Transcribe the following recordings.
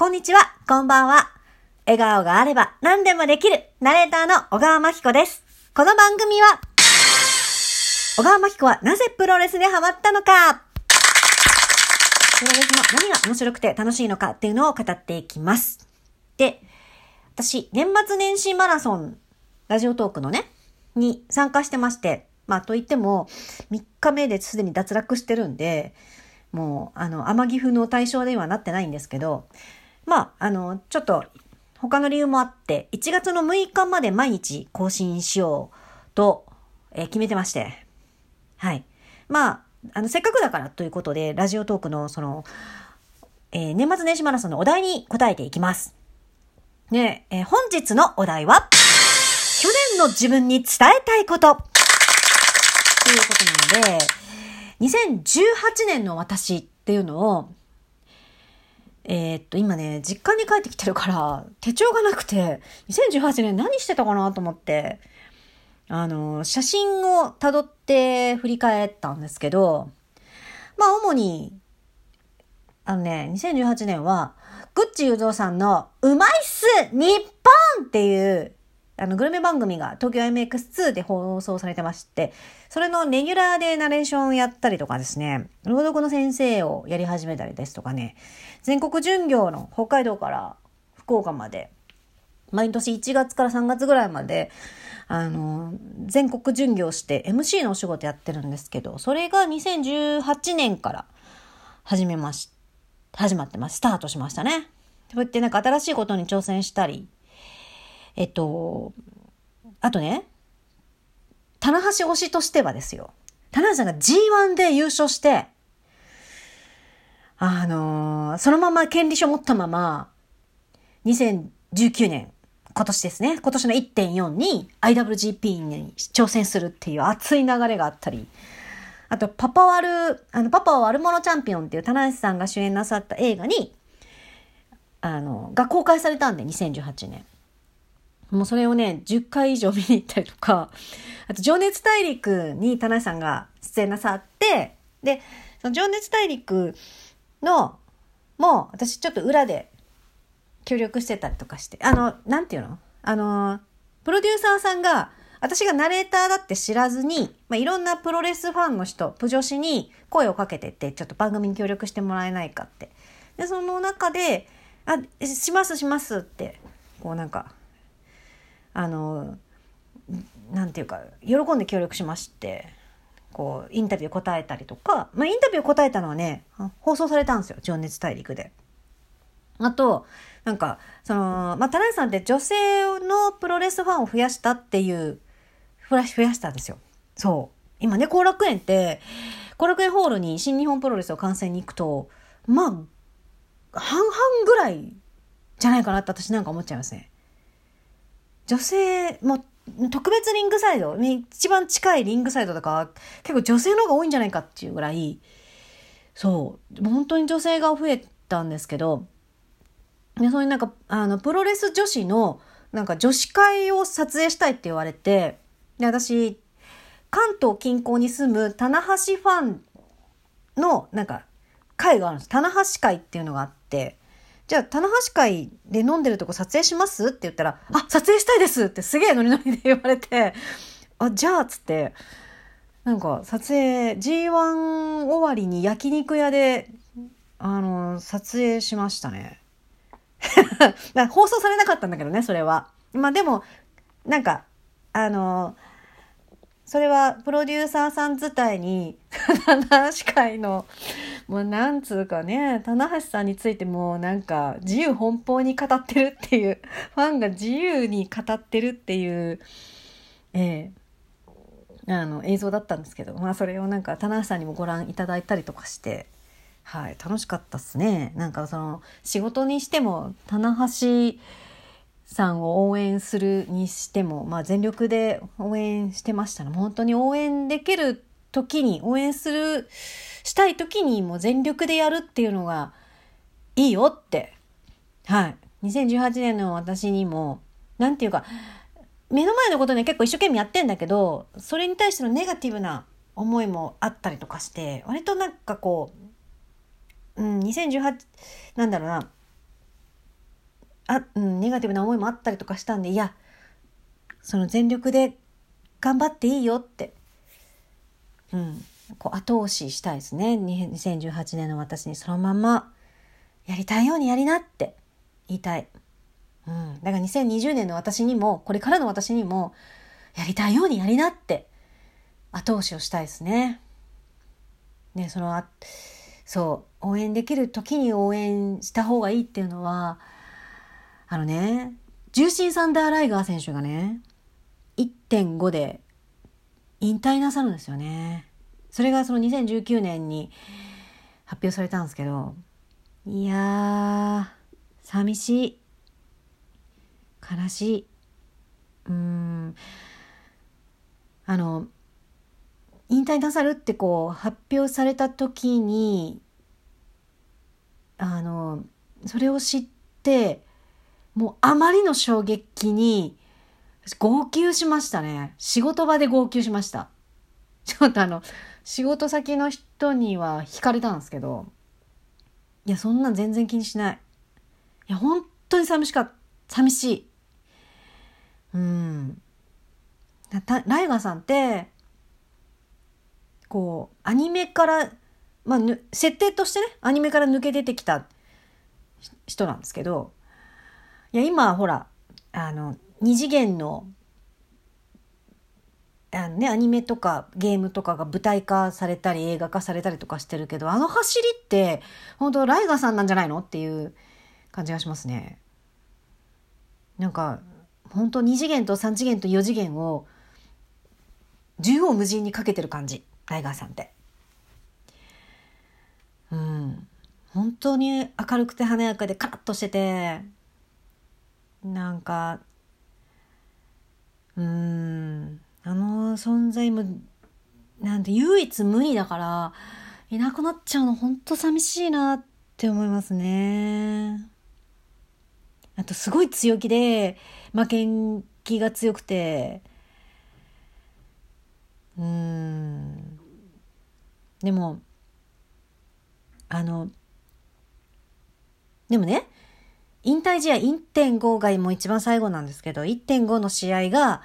こんにちは、こんばんは。笑顔があれば何でもできる、ナレーターの小川真紀子です。この番組は、小川真紀子はなぜプロレスにハマったのかプロレスの何が面白くて楽しいのかっていうのを語っていきます。で、私、年末年始マラソン、ラジオトークのね、に参加してまして、まあ、といっても、3日目ですでに脱落してるんで、もう、あの、天岐阜の対象ではなってないんですけど、まあ、あの、ちょっと、他の理由もあって、1月の6日まで毎日更新しようと、えー決めてまして、はい。まあ、あの、せっかくだからということで、ラジオトークの、その、えー年末年始マラソンのお題に答えていきます。ねえー本日のお題は、去年の自分に伝えたいこと。ということなので、2018年の私っていうのを、えーっと、今ね、実家に帰ってきてるから、手帳がなくて、2018年何してたかなと思って、あの、写真を辿って振り返ったんですけど、まあ、主に、あのね、2018年は、グッチ雄三さんの、うまいっす日本っていう、あの、グルメ番組が東京 MX2 で放送されてまして、それのレギュラーでナレーションをやったりとかですね、朗読の先生をやり始めたりですとかね、全国巡業の北海道から福岡まで、毎年1月から3月ぐらいまで、あの、全国巡業して MC のお仕事やってるんですけど、それが2018年から始めまし、始まってます。スタートしましたね。そうやってなんか新しいことに挑戦したり、えっと、あとね、棚橋推しとしてはですよ。棚橋さんが G1 で優勝して、あのーそのまま権利書持ったまま、2019年、今年ですね、今年の1.4に IWGP に挑戦するっていう熱い流れがあったり、あと、パパワル、あの、パパは悪者チャンピオンっていう棚橋さんが主演なさった映画に、あの、が公開されたんで、2018年。もうそれをね、10回以上見に行ったりとか、あと、情熱大陸に田中さんが出演なさって、で、その情熱大陸の、もう、私ちょっと裏で協力してたりとかして、あの、なんていうの？あの、プロデューサーさんが、私がナレーターだって知らずに、まあ、いろんなプロレスファンの人、プ女子に声をかけてって、ちょっと番組に協力してもらえないかって。で、その中で、あ、しますしますって、こうなんか、あの、なんていうか、喜んで協力しまして、こう、インタビュー答えたりとか、まあ、インタビュー答えたのはね、放送されたんですよ、情熱大陸で。あと、なんか、その、まあ、田中さんって女性のプロレスファンを増やしたっていう、増やし増やしたんですよ。そう。今ね、後楽園って、後楽園ホールに新日本プロレスを観戦に行くと、まあ、半々ぐらいじゃないかなって私なんか思っちゃいますね。女性も特別リングサイド、ね一番近いリングサイドとか結構女性の方が多いんじゃないかっていうぐらい、そう、もう本当に女性が増えたんですけど、でそういうなんか、あの、プロレス女子の、なんか女子会を撮影したいって言われて、で、私、関東近郊に住む棚橋ファンの、なんか、会があるんです。棚橋会っていうのがあって、じゃあ、棚橋会で飲んでるとこ撮影します？って言ったら、あ、撮影したいですってすげえノリノリで言われて、あ、じゃあ、つって、なんか、撮影、G1 終わりに焼肉屋で、あの、撮影しましたね。放送されなかったんだけどね、それは。まあでも、なんか、あの、それはプロデューサーさん自体に、棚橋会の、もうなんつうかね、棚橋さんについてもなんか自由奔放に語ってるっていう、ファンが自由に語ってるっていう、ええあの映像だったんですけど、まあそれをなんか棚橋さんにもご覧いただいたりとかして、はい、楽しかったっすね。なんかその仕事にしても棚橋さんを応援するにしても、まあ、全力で応援してましたね。本当に応援できる時に、応援する、したい時にもう全力でやるっていうのがいいよって。はい。2018年の私にも、なんていうか、目の前のことね結構一生懸命やってんだけど、それに対してのネガティブな思いもあったりとかして、割となんかこう、うん、2018、なんだろうな、あ、うん、ネガティブな思いもあったりとかしたんで、いや、その全力で頑張っていいよって、うん、こう後押ししたいですね。2018年の私にそのままやりたいようにやりなって言いたい。うん。だから2020年の私にも、これからの私にも、やりたいようにやりなって後押しをしたいですね。ね、その、そう、応援できる時に応援した方がいいっていうのは、あのね、重心サンダーライガー選手がね、1.5で引退なさるんですよね。それがその2019年に発表されたんですけど、いやー、寂しい。悲しい。うーん。あの、引退なさるってこう発表された時に、あの、それを知って、もうあまりの衝撃に、号泣しましたね。仕事場で号泣しました。ちょっとあの、仕事先の人には惹かれたんですけど、いや、そんなん全然気にしない。いや、本当に寂しかった。寂しい。うん。ライガーさんって、こう、アニメから、まあ、設定としてね、アニメから抜け出てきた人なんですけど、いや、今、ほら、あの、二次元の、あのね、アニメとかゲームとかが舞台化されたり映画化されたりとかしてるけど、あの走りって、本当ライガーさんなんじゃないのっていう感じがしますね。なんか、本当二次元と三次元と四次元を縦横無尽にかけてる感じ。ライガーさんって。うん。本当に明るくて華やかでカラッとしてて、なんか、うん、あの存在も、なんて唯一無二だから、いなくなっちゃうの本当寂しいなって思いますね。あとすごい強気で、負けん気が強くて、うん。でも、あの、でもね、引退試合1.5がもう一番最後なんですけど、1.5の試合が、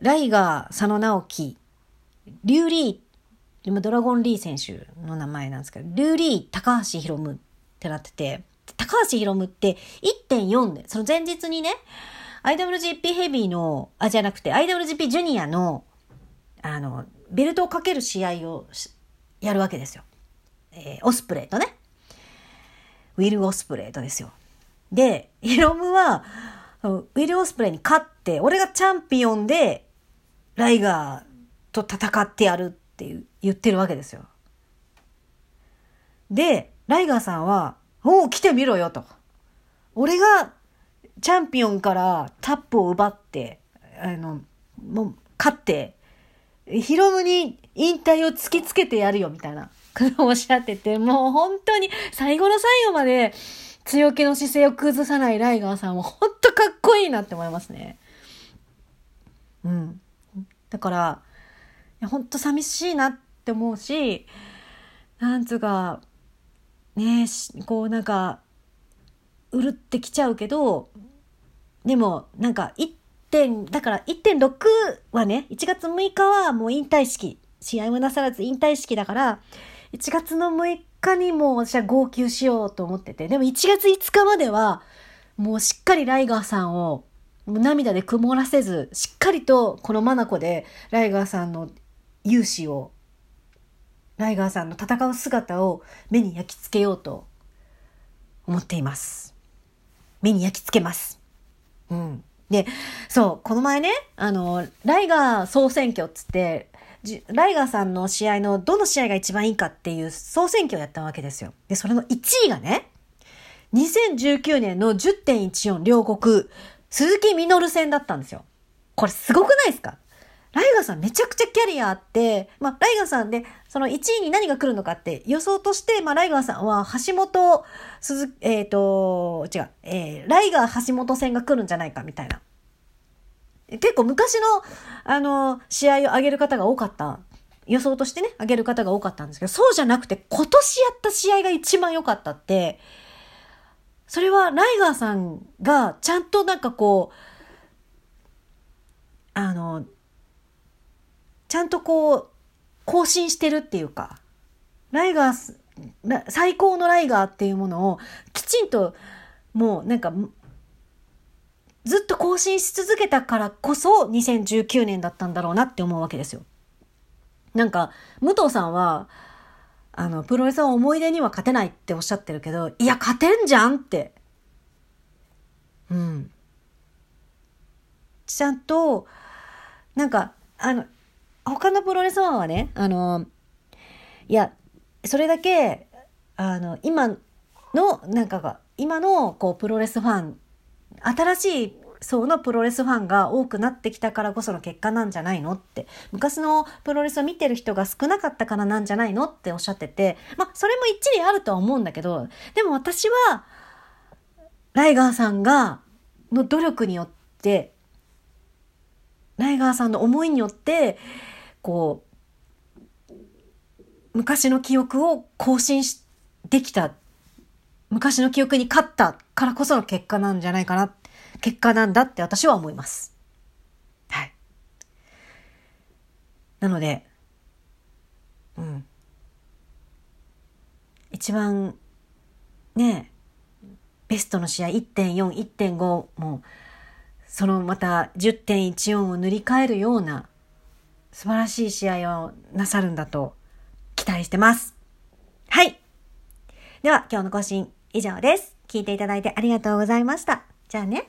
ライガー、佐野直樹、リュウリー、今ドラゴンリー選手の名前なんですけど、リュウリー、高橋宏夢ってなってて、高橋宏夢って1.4で、その前日にね、IWGP ヘビーの、あ、じゃなくて IWGP ジュニアの、あの、ベルトをかける試合をやるわけですよ。えー、オスプレイとね。ウィル・オスプレイとですよ。で、ヒロムは、ウィル・オスプレイに勝って、俺がチャンピオンで、ライガーと戦ってやるって言ってるわけですよ。で、ライガーさんは、おお、来てみろよと。俺がチャンピオンからタップを奪って、あの、もう、勝って、ヒロムに引退を突きつけてやるよ、みたいなことをおっしゃってて、もう本当に最後の最後まで強気の姿勢を崩さないライガーさんも本当かっこいいなって思いますね。うん。だから、本当寂しいなって思うし、なんつうか、ねこうなんか、うるってきちゃうけど、でも、なんか、1点、だから1.6はね、1月6日はもう引退式。試合もなさらず引退式だから、1月の6日にも私は号泣しようと思ってて、でも1月5日までは、もうしっかりライガーさんを涙で曇らせず、しっかりとこのマナコでライガーさんの勇姿を、ライガーさんの戦う姿を目に焼き付けようと思っています。目に焼き付けます。うん。で、そう、この前ね、あの、ライガー総選挙っつって、ライガーさんの試合のどの試合が一番いいかっていう総選挙をやったわけですよ。で、それの1位がね、2019年の10.14両国、鈴木みのる戦だったんですよ。これすごくないですか？ライガーさんめちゃくちゃキャリアあって、まあ、ライガーさんで、その1位に何が来るのかって予想として、まあ、ライガーさんは橋本、鈴、えっ、ー、と、違う、えー、ライガー橋本戦が来るんじゃないかみたいな。結構昔の、あの、試合を上げる方が多かった。予想としてね、上げる方が多かったんですけど、そうじゃなくて、今年やった試合が一番良かったって、それはライガーさんがちゃんとなんかこう、あの、ちゃんとこう、更新してるっていうか、ライガー、最高のライガーっていうものをきちんともうなんかずっと更新し続けたからこそ2019年だったんだろうなって思うわけですよ。なんか、武藤さんは、あの、プロレスは思い出には勝てないっておっしゃってるけど、いや、勝てんじゃんって。うん。ちゃんと、なんか、あの、他のプロレスファンはね、あの、いや、それだけ、あの、今の、なんかが、今の、こう、プロレスファン、新しい層のプロレスファンが多くなってきたからこその結果なんじゃないのって、昔のプロレスを見てる人が少なかったからなんじゃないのっておっしゃってて、まあ、それも一理あるとは思うんだけど、でも私は、ライガーさんが、の努力によって、ライガーさんの思いによって、こう、昔の記憶を更新できた、昔の記憶に勝ったからこその結果なんじゃないかな、結果なんだって私は思います。はい。なので、うん。一番、ね、ベストの試合1.4、1.5も、そのまた10.14を塗り替えるような素晴らしい試合をなさるんだと期待してます。はい。では今日の更新以上です。聞いていただいてありがとうございました。じゃあね。